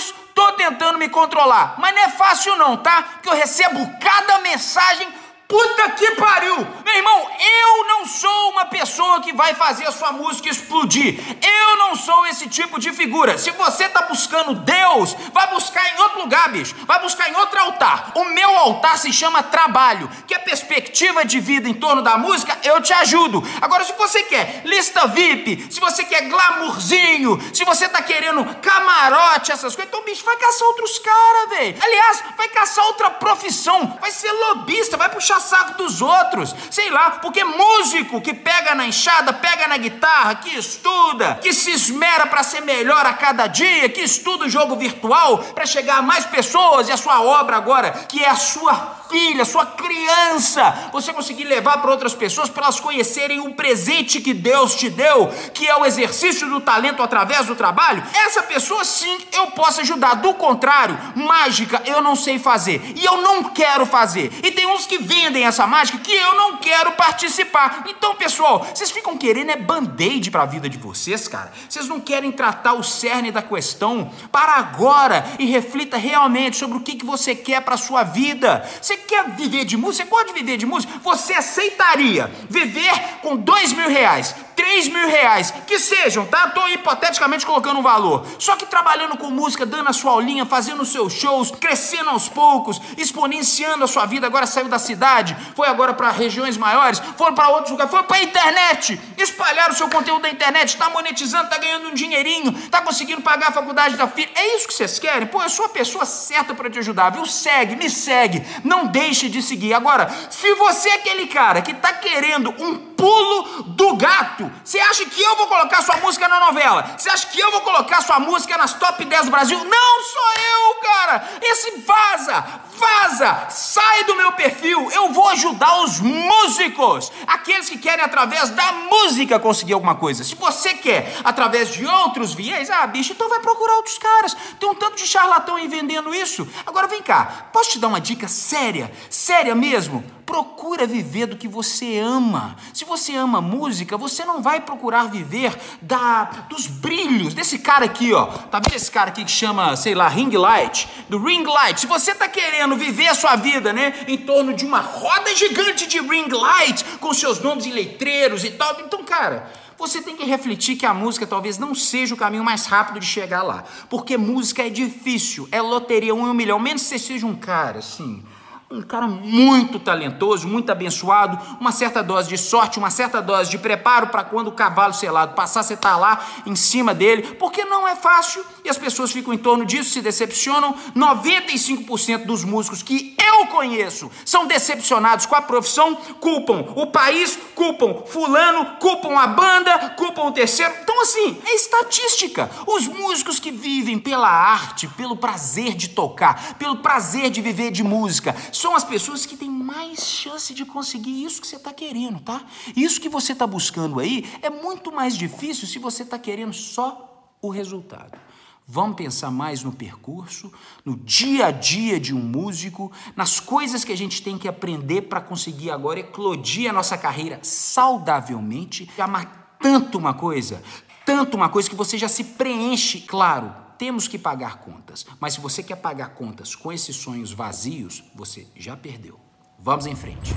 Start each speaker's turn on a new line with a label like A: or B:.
A: menos tô tentando me controlar. Mas não é fácil não, tá? Porque eu recebo cada mensagem Puta que pariu! Meu irmão, eu não sou uma pessoa que vai fazer a sua música explodir. Eu não sou esse tipo de figura. Se você tá buscando Deus, vai buscar em outro lugar, bicho. Vai buscar em outro altar. O meu altar se chama trabalho, que é perspectiva de vida em torno da música, eu te ajudo. Agora, se você quer lista VIP, se você quer glamourzinho, se você tá querendo camarote, essas coisas, então, bicho, vai caçar outros caras, velho. Aliás, vai caçar outra profissão. Vai ser lobista, vai puxar saco dos outros. Sei lá, porque músico que pega na enxada, pega na guitarra, que estuda, que se esmera para ser melhor a cada dia, que estuda o jogo virtual para chegar a mais pessoas e a sua obra agora, que é a sua filha, sua criança, você conseguir levar para outras pessoas para elas conhecerem o presente que Deus te deu, que é o exercício do talento através do trabalho, essa pessoa sim eu posso ajudar. Do contrário, mágica eu não sei fazer e eu não quero fazer. E tem uns que vendem essa mágica que eu não quero participar. Então, pessoal, vocês ficam querendo é band-aid para a vida de vocês, cara. Vocês não querem tratar o cerne da questão para agora e reflita realmente sobre o que, que você quer para sua vida. Você quer viver de música? Você pode viver de música? Você aceitaria viver com dois mil reais, três mil reais, que sejam, tá? Estou hipoteticamente colocando um valor. Só que trabalhando com música, dando a sua aulinha, fazendo os seus shows, crescendo aos poucos, exponenciando a sua vida. Agora saiu da cidade, foi agora para regiões maiores, foram para outros lugares, foi para internet, espalhar o seu conteúdo na internet, está monetizando, está ganhando um dinheirinho, está conseguindo pagar a faculdade da filha. É isso que vocês querem? Pô, eu sou a pessoa certa para te ajudar, viu? Segue, me segue, não deixe de seguir. Agora, se você é aquele cara que está querendo um pulo do gato, você acha que eu vou colocar sua música na novela? Você acha que eu vou colocar sua música nas top 10 do Brasil? Não sou eu, cara! Esse vaza! Vaza! Sai do meu perfil! Eu vou ajudar os músicos! Aqueles que querem, através da música, conseguir alguma coisa. Se você quer, através de outros viés, ah, bicho, então vai procurar outros caras. Tem um tanto de charlatão aí vendendo isso. Agora vem cá, posso te dar uma dica séria? Séria mesmo? Procura viver do que você ama. Se você ama música, você não vai procurar viver da dos brilhos desse cara aqui, ó. Tá vendo esse cara aqui que chama, sei lá, ring light? Do ring light. Se você tá querendo viver a sua vida, né, em torno de uma roda gigante de ring light com seus nomes em letreiros e tal, então, cara, você tem que refletir que a música talvez não seja o caminho mais rápido de chegar lá. Porque música é difícil, é loteria um em um milhão. Menos que você seja um cara, assim, um cara muito talentoso, muito abençoado, uma certa dose de sorte, uma certa dose de preparo para quando o cavalo selado passar, você tá lá em cima dele, porque não é fácil e as pessoas ficam em torno disso, se decepcionam. 95% dos músicos que eu conheço são decepcionados com a profissão, culpam o país, culpam fulano, culpam a banda, culpam terceiro. Então, assim, é estatística. Os músicos que vivem pela arte, pelo prazer de tocar, pelo prazer de viver de música, são as pessoas que têm mais chance de conseguir isso que você está querendo, tá? Isso que você está buscando aí é muito mais difícil se você está querendo só o resultado. Vamos pensar mais no percurso, no dia a dia de um músico, nas coisas que a gente tem que aprender para conseguir agora eclodir a nossa carreira saudavelmente, amar tanto uma coisa, tanto uma coisa que você já se preenche, claro, temos que pagar contas. Mas se você quer pagar contas com esses sonhos vazios, você já perdeu. Vamos em frente.